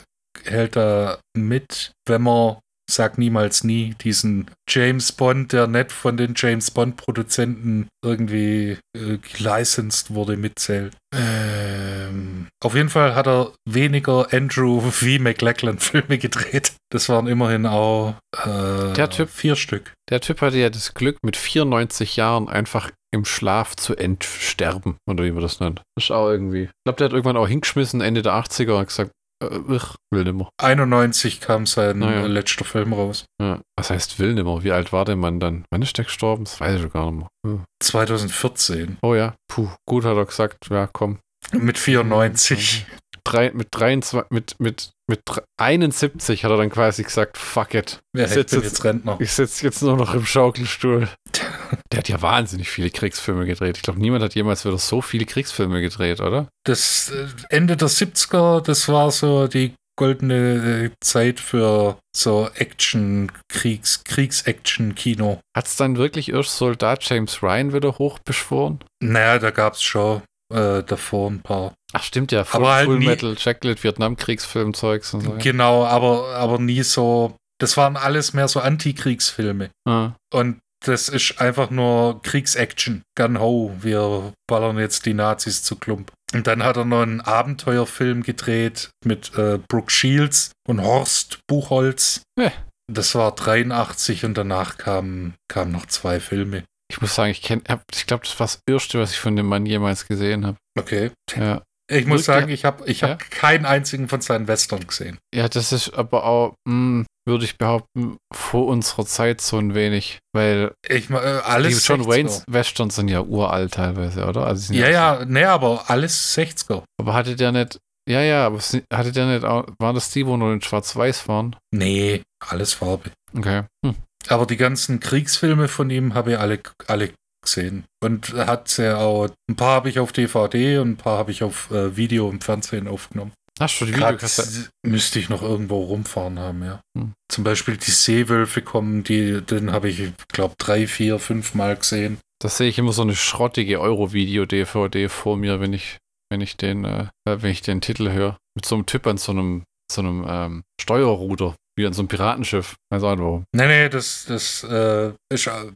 hält da mit, wenn man, sag niemals nie, diesen James Bond, der nicht von den James Bond-Produzenten irgendwie äh, gelicensed wurde, mitzählt. Ähm, Auf jeden Fall hat er weniger Andrew [LAUGHS] V. McLachlan Filme gedreht. Das waren immerhin auch äh, Der Typ- vier Stück. Der Typ hatte ja das Glück, mit 94 Jahren einfach im Schlaf zu entsterben, oder wie man das nennt. Das ist auch irgendwie. Ich glaube, der hat irgendwann auch hingeschmissen, Ende der 80er, und gesagt, ich will nimmer. 91 kam sein Naja. äh, letzter Film raus. Ja. Was heißt will nimmer? Wie alt war der Mann dann? Wann ist der gestorben? Das weiß ich gar nicht mehr. Hm. 2014 Oh ja, puh, gut hat er gesagt, ja komm. mit 94. Drei, mit 23, mit, mit, mit dr- 71 hat er dann quasi gesagt, fuck it. Ja, Ich ich sitz bin jetzt- jetzt. Ich sitze jetzt nur noch im Schaukelstuhl. [LAUGHS] Der hat ja wahnsinnig viele Kriegsfilme gedreht. Ich glaube, niemand hat jemals wieder so viele Kriegsfilme gedreht, oder? Das äh, Ende der 70er, das war so die goldene äh, Zeit für so Action, Kriegs, Kriegs-Action-Kino. Hat es dann wirklich erst Soldat James Ryan wieder hochbeschworen? Naja, da gab es schon äh, davor ein paar. Ach, stimmt ja. Full, Aber halt Full Metal, Jacket, Vietnam-Kriegsfilm-Zeugs und so. Genau, aber, aber nie so. Das waren alles mehr so Antikriegsfilme. Ah, Und das ist einfach nur Kriegsaction. Gun ho, wir ballern jetzt die Nazis zu Klump. Und dann hat er noch einen Abenteuerfilm gedreht mit äh, Brooke Shields und Horst Buchholz. Ja. Das war 83 und danach kamen kamen noch zwei Filme. Ich muss sagen, ich kenne, ich glaube, das war das Erste, was ich von dem Mann jemals gesehen habe. Okay. Ja. Ich muss Wirklich? sagen, ich habe ich Ja? hab keinen einzigen von seinen Western gesehen. ja, das ist aber auch, mh, würde ich behaupten, vor unserer Zeit so ein wenig, weil Ich, äh, die alles John 60er. Waynes Westerns sind ja uralt teilweise, oder? Also Ja, ja, nee, aber alles 60er. Aber hatte der nicht, ja, ja, aber hatte der nicht, auch, war das die, wo nur in Schwarz-Weiß waren? Nee, alles Farbe. Okay. Hm. Aber die ganzen Kriegsfilme von ihm habe ich alle, alle gesehen. Und hat ja auch, ein paar habe ich auf DVD und ein paar habe ich auf äh, Video im Fernsehen aufgenommen. Hast du die Videokassette? müsste ich noch irgendwo rumfahren haben, ja. Hm. Zum Beispiel die Seewölfe kommen, die, den habe ich, glaube drei, vier, fünf Mal gesehen. Da sehe ich immer so eine schrottige Euro-Video-DVD vor mir, wenn ich, wenn ich den, äh, wenn ich den Titel höre. Mit so einem Typ an so einem, so einem ähm, Steuerruder, wie an so einem Piratenschiff. Weiß auch nicht warum. Nee, nee, das, das äh, ist, äh,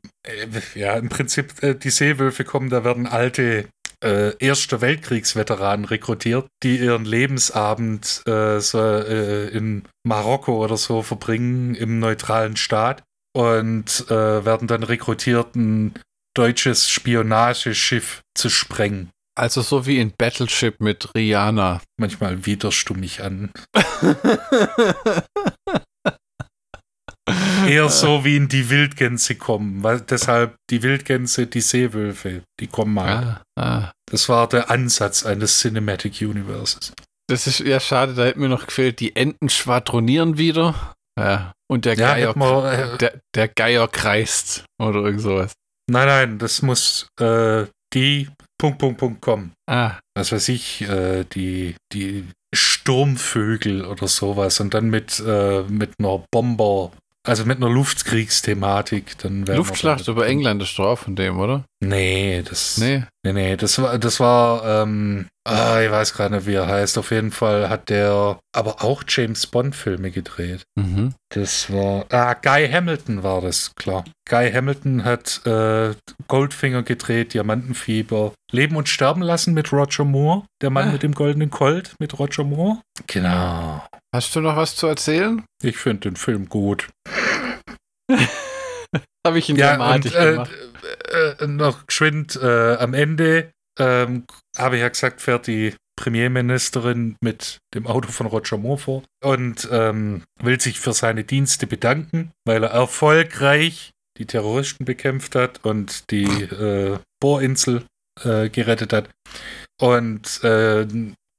ja, im Prinzip, äh, die Seewölfe kommen, da werden alte äh, Erster Weltkriegsveteranen rekrutiert, die ihren Lebensabend äh, so, äh, in Marokko oder so verbringen, im neutralen Staat und äh, werden dann rekrutiert, ein deutsches Spionageschiff zu sprengen. Also so wie in Battleship mit Rihanna. Manchmal widerst du mich an. [LAUGHS] [LAUGHS] Eher so wie in die Wildgänse kommen, weil deshalb die Wildgänse, die Seewölfe, die kommen mal. ah, ah. Das war der Ansatz eines Cinematic Universes. Das ist ja schade, da hätte mir noch gefehlt, die Enten schwadronieren wieder. Ja. Und der Ja, Geier, wir, äh, der, der Geier kreist. Oder irgend sowas. Nein, nein, das muss äh, die Punkt, Punkt, Punkt kommen. Ah, Was weiß ich, äh, die, die Sturmvögel oder sowas und dann mit, äh, mit einer Bomber, also mit einer Luftkriegsthematik. Dann Luftschlacht über England ist auch von dem, oder? Nee, das. Nee. Nee, nee, das war, das war, ähm, ah, ich weiß gerade nicht, wie er heißt. Auf jeden Fall hat der aber auch James Bond-Filme gedreht. Mhm. Das war, ah, Guy Hamilton war das, klar. Guy Hamilton hat äh, Goldfinger gedreht, Diamantenfieber, Leben und Sterben lassen mit Roger Moore, der Mann Ah. mit dem goldenen Colt mit Roger Moore. Genau. Hast du noch was zu erzählen? Ich finde den Film gut. [LAUGHS] Habe ich in Ja, Dramatik und äh, gemacht. äh, noch geschwind äh, am Ende ähm, habe ich ja gesagt, fährt die Premierministerin mit dem Auto von Roger Moore vor und ähm, will sich für seine Dienste bedanken, weil er erfolgreich die Terroristen bekämpft hat und die äh, Bohrinsel äh, gerettet hat. Und äh,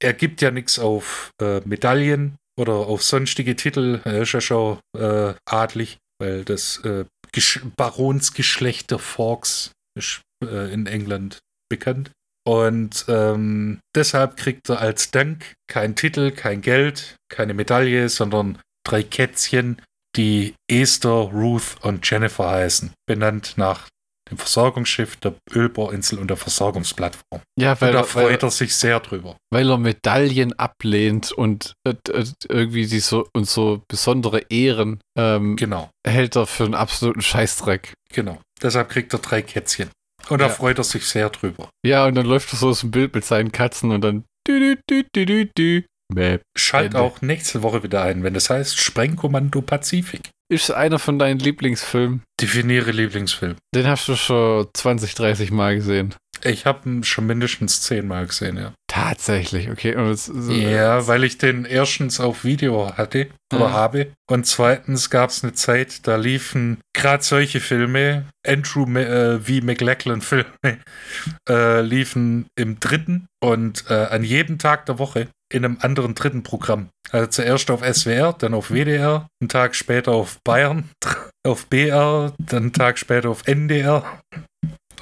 er gibt ja nichts auf äh, Medaillen oder auf sonstige Titel. Ist ja schon äh, adlig, weil das äh, Gesch Baronsgeschlecht der Forks ist äh, in England bekannt. Und ähm, deshalb kriegt er als Dank kein Titel, kein Geld, keine Medaille, sondern drei Kätzchen, die Esther, Ruth und Jennifer heißen. Benannt nach dem Versorgungsschiff, der Ölbohrinsel und der Versorgungsplattform. Ja, Und weil, da er, weil, freut er sich sehr drüber. weil er Medaillen ablehnt und äh, äh, irgendwie die so und so besondere Ehren ähm, Genau, hält er für einen absoluten Scheißdreck. genau. Deshalb kriegt er drei Kätzchen. Und da Ja. freut er sich sehr drüber. Ja, und dann läuft er so aus dem Bild mit seinen Katzen und dann du, du, du. Bäh. Schalt auch nächste Woche wieder ein, wenn das heißt Sprengkommando Pazifik. Ist einer von deinen Lieblingsfilmen? Definiere Lieblingsfilm. Den hast du schon 20, 30 Mal gesehen. Ich habe ihn schon mindestens zehnmal gesehen, ja. Tatsächlich, okay. Es, so- Ja, weil ich den erstens auf Video hatte oder Mhm. habe. Und zweitens gab es eine Zeit, da liefen gerade solche Filme, Andrew äh, V. McLachlan-Filme, [LAUGHS] äh, liefen im dritten und äh, an jedem Tag der Woche in einem anderen dritten Programm. Also zuerst auf SWR, dann auf WDR, einen Tag später auf Bayern, [LAUGHS] auf BR, dann einen Tag später auf NDR.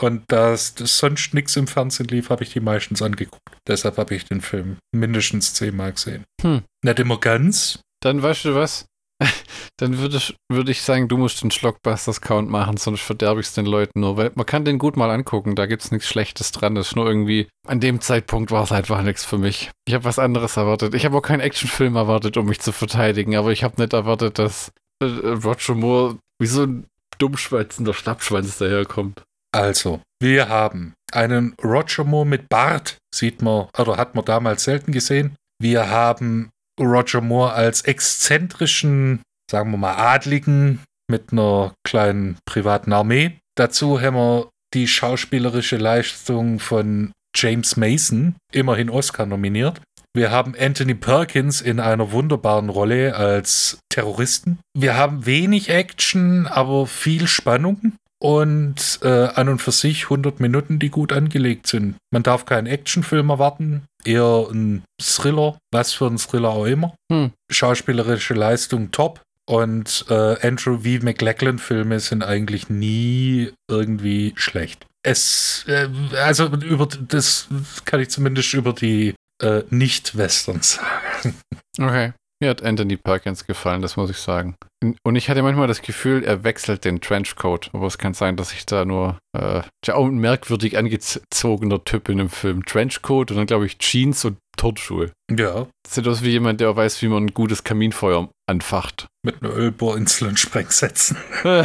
Und da es sonst nichts im Fernsehen lief, habe ich die meistens angeguckt. Deshalb habe ich den Film mindestens zehnmal gesehen. Hm. Nicht immer ganz. Dann weißt du was? [LAUGHS] Dann würde ich, würde ich sagen, du musst den Schlockbusters-Count machen, sonst verderbe ich es den Leuten nur. Weil man kann den gut mal angucken, da gibt es nichts Schlechtes dran. Das ist nur irgendwie, an dem Zeitpunkt war es einfach nichts für mich. Ich habe was anderes erwartet. Ich habe auch keinen Actionfilm erwartet, um mich zu verteidigen, aber ich habe nicht erwartet, dass äh, Roger Moore wie so ein dummschwätzender Schnappschwanz daherkommt. Also, wir haben einen Roger Moore mit Bart, sieht man, oder hat man damals selten gesehen. Wir haben Roger Moore als exzentrischen, sagen wir mal, Adligen mit einer kleinen privaten Armee. Dazu haben wir die schauspielerische Leistung von James Mason, immerhin Oscar nominiert. Wir haben Anthony Perkins in einer wunderbaren Rolle als Terroristen. Wir haben wenig Action, aber viel Spannung und äh, an und für sich 100 Minuten, die gut angelegt sind. Man darf keinen Actionfilm erwarten, eher ein Thriller, was für ein Thriller auch immer. Hm. Schauspielerische Leistung top. Und äh, Andrew V. McLachlan-Filme sind eigentlich nie irgendwie schlecht. Es, äh, also über das kann ich zumindest über die äh, Nicht-Westerns sagen. Okay. Mir hat Anthony Perkins gefallen, das muss ich sagen. Und ich hatte manchmal das Gefühl, er wechselt den Trenchcoat. Aber es kann sein, dass ich da nur. Äh, ist ja auch ein merkwürdig angezogener Typ in dem Film. Trenchcoat und dann, glaube ich, Jeans und Turnschuhe. Ja, Das sieht aus wie jemand, der weiß, wie man ein gutes Kaminfeuer anfacht. mit einer Ölbohrinsel und Sprengsätzen. [LAUGHS]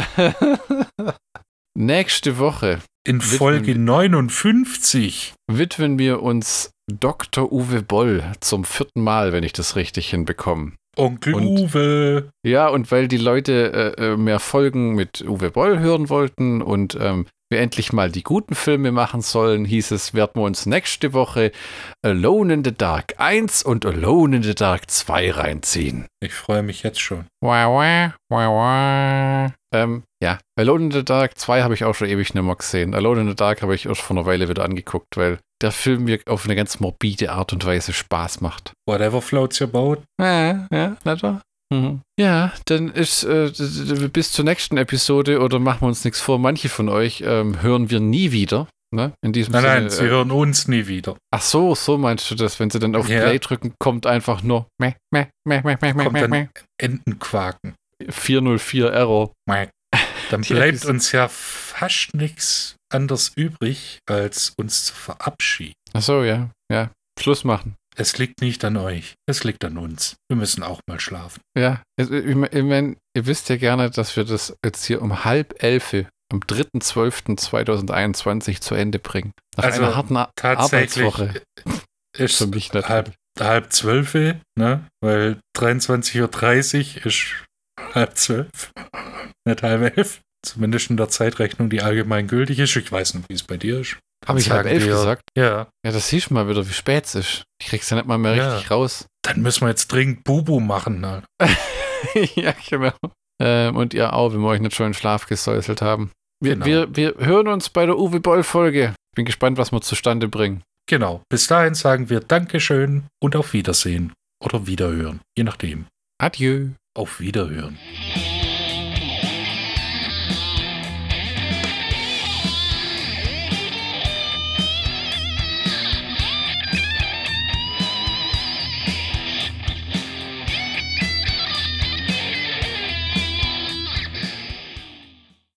Nächste Woche In Widmen Folge wir- 59. widmen wir uns Dr. Uwe Boll zum vierten Mal, wenn ich das richtig hinbekomme. Onkel Und- Uwe. Ja, und weil die Leute äh, äh, mehr Folgen mit Uwe Boll hören wollten und ähm, wir endlich mal die guten Filme machen sollen, hieß es, werden wir uns nächste Woche Alone in the Dark 1 und Alone in the Dark 2 reinziehen. Ich freue mich jetzt schon. Wah, wah, wah, wah. Ähm, ja, Alone in the Dark 2 habe ich auch schon ewig nicht mehr gesehen. Alone in the Dark habe ich erst vor einer Weile wieder angeguckt, weil der Film mir auf eine ganz morbide Art und Weise Spaß macht. Whatever floats your boat. Ja, ja, nicht wahr? Mhm. Ja, dann ist äh, bis zur nächsten Episode oder machen wir uns nichts vor. Manche von euch ähm, hören wir nie wieder. Ne? In diesem Nein, Sinne. nein, sie äh, hören uns nie wieder. ach so, so meinst du das? Wenn sie dann auf Ja. Play drücken, kommt einfach nur meh, meh, meh, meh, meh, meh, meh, meh. Entenquaken. 404 Error. Dann [LAUGHS] bleibt uns ja fast nichts anderes übrig, als uns zu verabschieden. Ach so, ja, ja. Schluss machen. Es liegt nicht an euch, es liegt an uns. Wir müssen auch mal schlafen. Ja, ich mein- ich mein, ihr wisst ja gerne, dass wir das jetzt hier um halb elf am 3.12.2021 zu Ende bringen. Nach Also einer harten Arbeitswoche. ist Für mich natürlich. halb, halb zwölf, ne? Weil 23.30 Uhr ist halb zwölf, nicht halb elf. Zumindest in der Zeitrechnung, die allgemein gültig ist. Ich weiß nicht, wie es bei dir ist. Habe ich halb elf wir- gesagt? Ja, Ja, das siehst du mal wieder, wie spät es ist. Ich krieg's ja nicht mal mehr Ja. richtig raus. [LAUGHS] dann müssen wir jetzt dringend Bubu machen. Ne? ja, genau. Ähm, und ihr auch, wenn wir euch nicht schon in Schlaf gesäuselt haben. Wir, Genau. wir, wir hören uns bei der Uwe Boll-Folge. Bin gespannt, was wir zustande bringen. Genau. Bis dahin sagen wir Dankeschön und auf Wiedersehen. Oder Wiederhören. Je nachdem. Adieu. Auf Wiederhören.